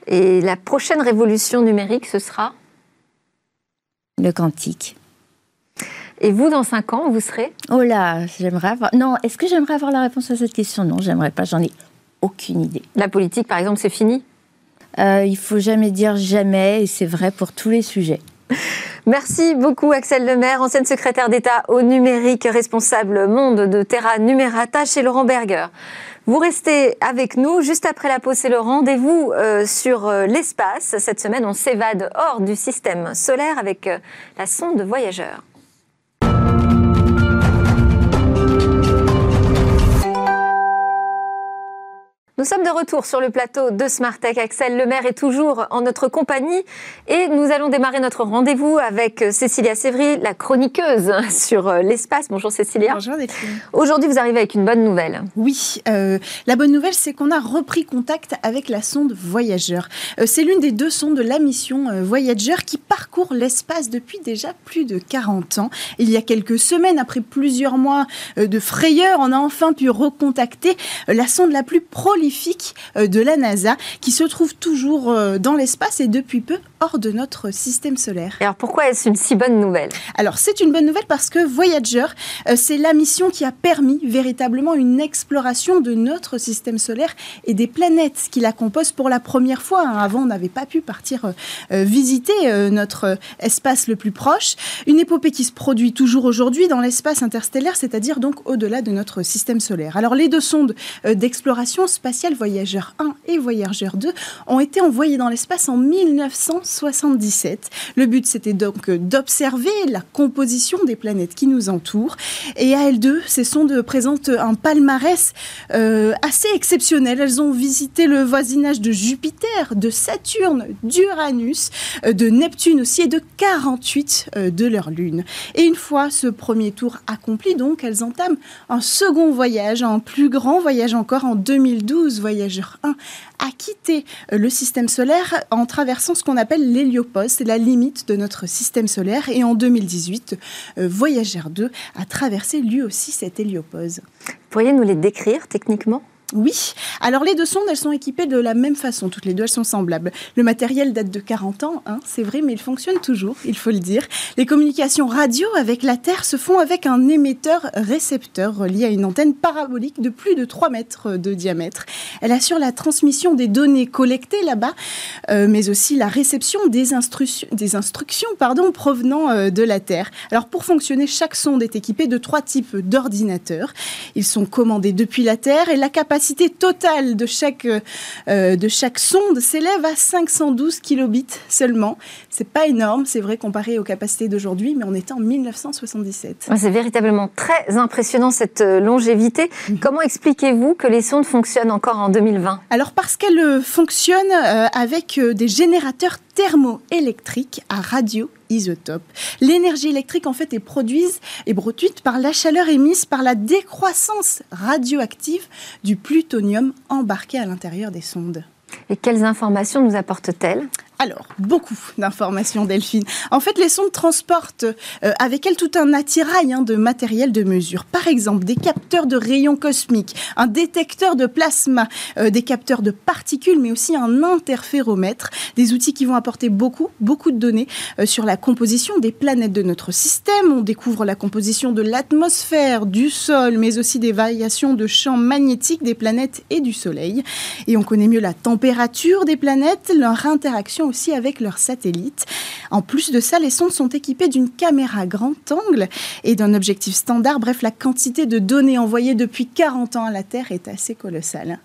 Et la prochaine révolution numérique, ce sera? Le quantique. Et vous, dans cinq ans, vous serez? Oh là, j'aimerais avoir. Non, est-ce que j'aimerais avoir la réponse à cette question? Non, j'aimerais pas, j'en ai aucune idée. La politique, par exemple, c'est fini? Euh, Il faut jamais dire jamais, et c'est vrai pour tous les sujets. Merci beaucoup Axel Lemaire, ancienne secrétaire d'État au numérique, responsable monde de Terra Numerata chez Laurent Berger. Vous restez avec nous. Juste après la pause, c'est le rendez-vous euh, sur euh, l'espace. Cette semaine, on s'évade hors du système solaire avec euh, la sonde voyageur. Nous sommes de retour sur le plateau de Smartech. Axel Lemaire est toujours en notre compagnie et nous allons démarrer notre rendez-vous avec Cécilia Sévry, la chroniqueuse sur euh, l'espace. Bonjour Cécilia. Bonjour. Aujourd'hui, vous arrivez avec une bonne nouvelle. Oui, euh, la bonne nouvelle, c'est qu'on a repris contact avec la sonde Voyager. Euh, c'est l'une des deux sondes de la mission Voyager qui parcourt l'espace depuis déjà plus de 40 ans. Il y a quelques semaines, après plusieurs mois de frayeur, on a enfin pu recontacter la sonde la plus prolifique euh, de la NASA qui se trouve toujours euh, dans l'espace et depuis peu hors de notre système solaire. alors pourquoi est-ce une si bonne nouvelle? Alors c'est une bonne nouvelle parce que Voyager, euh, c'est la mission qui a permis véritablement une exploration de notre système solaire et des planètes qui la composent pour la première fois. Hein. Avant, on n'avait pas pu partir visiter notre espace le plus proche. Une épopée qui se produit toujours aujourd'hui dans l'espace interstellaire, c'est-à-dire donc au-delà de notre système solaire. Alors les deux sondes d'exploration spatiale Voyageur 1 et Voyageur 2 ont été envoyés dans l'espace en 1977. Le but, c'était donc d'observer la composition des planètes qui nous entourent. Et à L2, ces sondes présentent un palmarès euh, assez exceptionnel. Elles ont visité le voisinage de Jupiter, de Saturne, d'Uranus, euh, de Neptune aussi et de 48 euh, de leur lune. Et une fois ce premier tour accompli, donc, elles entament un second voyage, un plus grand voyage encore en 2012 Voyageur 1 a quitté euh, le système solaire en traversant ce qu'on appelle l'héliopause, c'est la limite de notre système solaire. Et en 2018, euh, Voyageur 2 a traversé lui aussi cette héliopause. Vous pourriez nous les décrire techniquement? Oui. Alors les deux sondes, elles sont équipées de la même façon. Toutes les deux, elles sont semblables. Le matériel date de 40 ans, hein, c'est vrai, mais il fonctionne toujours, il faut le dire. Les communications radio avec la Terre se font avec un émetteur-récepteur relié à une antenne parabolique de plus de 3 mètres de diamètre. Elle assure la transmission des données collectées là-bas, euh, mais aussi la réception des, instructions, des instructions pardon, provenant euh, de la Terre. Alors pour fonctionner, chaque sonde est équipée de trois types d'ordinateurs. Ils sont commandés depuis la Terre et la capacité capacité totale de chaque, euh, de chaque sonde s'élève à 512 kilobits seulement. C'est pas énorme, c'est vrai, comparé aux capacités d'aujourd'hui, mais on était en 1977. C'est véritablement très impressionnant cette euh, longévité. Mhm. Comment expliquez-vous que les sondes fonctionnent encore en 2020 Alors parce qu'elles euh, fonctionnent avec des générateurs thermoélectriques à radio isotope. L'énergie électrique en fait est produite, par la chaleur émise par la décroissance radioactive du plutonium embarqué à l'intérieur des sondes. Et quelles informations nous apportent-elles alors, beaucoup d'informations, Delphine. En fait, les sondes transportent euh, avec elles tout un attirail hein, de matériel de mesure. Par exemple, des capteurs de rayons cosmiques, un détecteur de plasma, euh, des capteurs de particules, mais aussi un interféromètre. Des outils qui vont apporter beaucoup, beaucoup de données euh, sur la composition des planètes de notre système. On découvre la composition de l'atmosphère, du sol, mais aussi des variations de champs magnétiques des planètes et du Soleil. Et on connaît mieux la température des planètes, leur interaction aussi avec leurs satellites. En plus de ça, les sondes sont équipées d'une caméra grand angle et d'un objectif standard. Bref, la quantité de données envoyées depuis 40 ans à la Terre est assez colossale.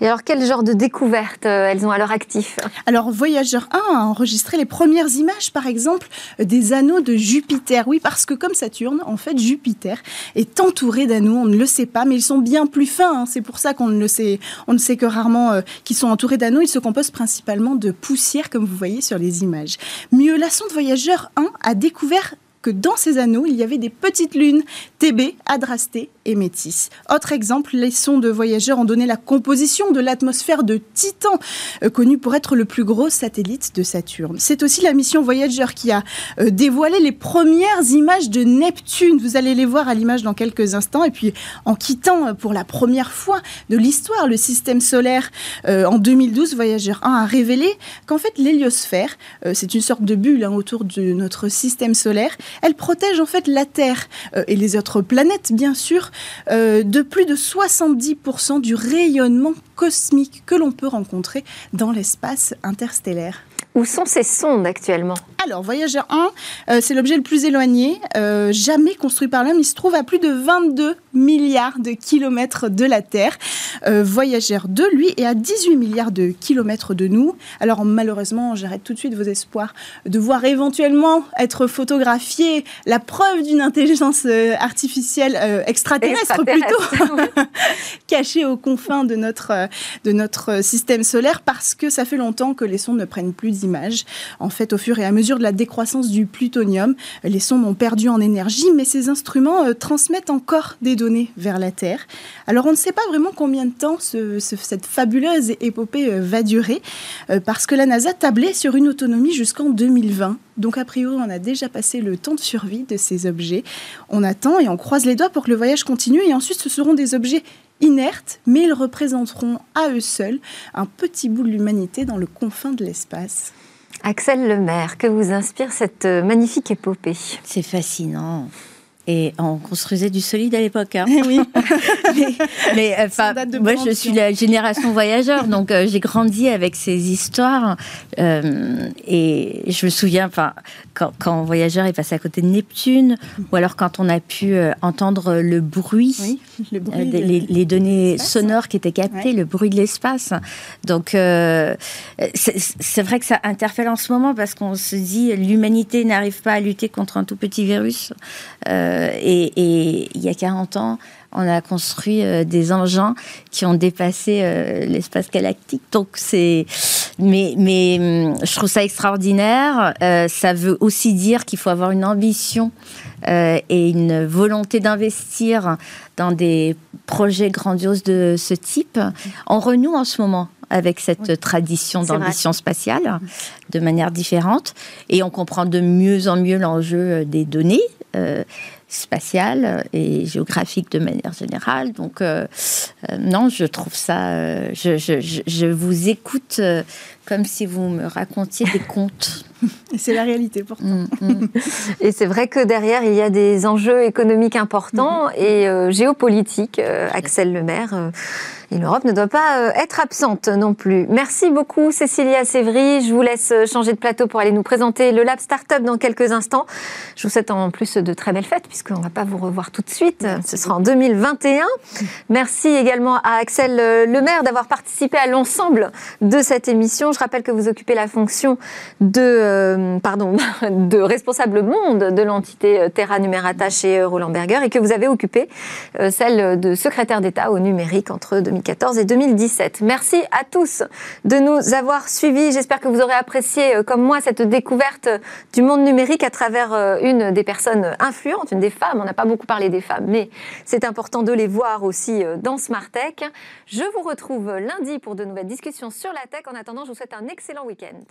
Et alors, quel genre de découvertes euh, elles ont à leur actif Alors, Voyageur 1 a enregistré les premières images, par exemple, des anneaux de Jupiter. Oui, parce que comme Saturne, en fait, Jupiter est entouré d'anneaux. On ne le sait pas, mais ils sont bien plus fins. Hein. C'est pour ça qu'on ne sait, ne sait que rarement euh, qu'ils sont entourés d'anneaux. Ils se composent principalement de poussière, comme vous voyez sur les images. Mieux, sonde Voyageur 1 a découvert que dans ces anneaux, il y avait des petites lunes, TB, Adrasté et Métis. Autre exemple, les sondes de voyageurs ont donné la composition de l'atmosphère de Titan, euh, connu pour être le plus gros satellite de Saturne. C'est aussi la mission Voyageur qui a euh, dévoilé les premières images de Neptune. Vous allez les voir à l'image dans quelques instants. Et puis, en quittant euh, pour la première fois de l'histoire le système solaire en 2012, Voyageur 1 a révélé qu'en fait, l'héliosphère, c'est une sorte de bulle hein, autour de notre système solaire, elle protège en fait la Terre euh, et les autres planètes, bien sûr, euh, de plus de 70% du rayonnement cosmique que l'on peut rencontrer dans l'espace interstellaire. Où sont ces sondes actuellement Alors, Voyageur 1, euh, c'est l'objet le plus éloigné, euh, jamais construit par l'homme. Il se trouve à plus de 22 milliards de kilomètres de la Terre. Euh, Voyageur 2, lui, est à 18 milliards de kilomètres de nous. Alors, malheureusement, j'arrête tout de suite vos espoirs de voir éventuellement être photographié la preuve d'une intelligence artificielle extraterrestre, plutôt, cachée aux confins de notre, de notre système solaire, parce que ça fait longtemps que les sondes ne prennent plus images. En fait, au fur et à mesure de la décroissance du plutonium, les sondes ont perdu en énergie, mais ces instruments euh, transmettent encore des données vers la Terre. Alors, on ne sait pas vraiment combien de temps cette fabuleuse épopée euh, va durer, euh, parce que la NASA tablait sur une autonomie jusqu'en 2020. Donc, a priori, on a déjà passé le temps de survie de ces objets. On attend et on croise les doigts pour que le voyage continue, et ensuite, ce seront des objets inertes, mais ils représenteront à eux seuls un petit bout de l'humanité dans le confin de l'espace. Axel Lemaire, que vous inspire cette euh, magnifique épopée? C'est fascinant. Et on construisait du solide à l'époque. Hein. Oui. mais, moi, je suis la génération voyageur, donc euh, j'ai grandi avec ces histoires. Euh, et je me souviens, enfin, quand, quand, Voyageur est passé à côté de Neptune, ou alors quand on a pu euh, entendre le bruit, les, données sonores qui étaient captées, le bruit de l'espace. Donc, c'est vrai que ça interpelle en ce moment parce qu'on se dit l'humanité n'arrive pas à lutter contre un tout petit virus. Euh, et, il y a 40 ans, on a construit euh, des engins qui ont dépassé euh, l'espace galactique. Donc c'est, mais, mais hum, je trouve ça extraordinaire. ça veut aussi dire qu'il faut avoir une ambition et une volonté d'investir dans des projets grandioses de ce type. On renoue en ce moment avec cette tradition d'ambition spatiale de manière différente et on comprend de mieux en mieux l'enjeu des données spatiale et géographique de manière générale. Donc, non, je trouve ça. Je, je, je, vous écoute comme si vous me racontiez des contes. Et c'est la réalité pourtant. Mm, mm. Et c'est vrai que derrière, il y a des enjeux économiques importants mm-hmm. et euh, géopolitiques. Euh, Axel Lemaire. Euh, et l'Europe ne doit pas être absente non plus. Merci beaucoup Cécilia Sévry. Je vous laisse changer de plateau pour aller nous présenter le Lab Startup dans quelques instants. Je vous souhaite en plus de très belles fêtes puisqu'on ne va pas vous revoir tout de suite. Ce sera en 2021. Merci également à Axel Lemaire d'avoir participé à l'ensemble de cette émission. Je rappelle que vous occupez la fonction de euh, pardon, de responsable monde de l'entité euh, Terra Numerata chez euh, Roland Berger et que vous avez occupé celle de secrétaire d'État au numérique entre 2014 et 2017. Merci à tous de nous avoir suivis. J'espère que vous aurez apprécié, comme moi, cette découverte du monde numérique à travers une des personnes influentes, une des femmes. On n'a pas beaucoup parlé des femmes, mais c'est important de les voir aussi dans Smart Tech. Je vous retrouve lundi pour de nouvelles discussions sur la tech. En attendant, je vous un excellent week-end.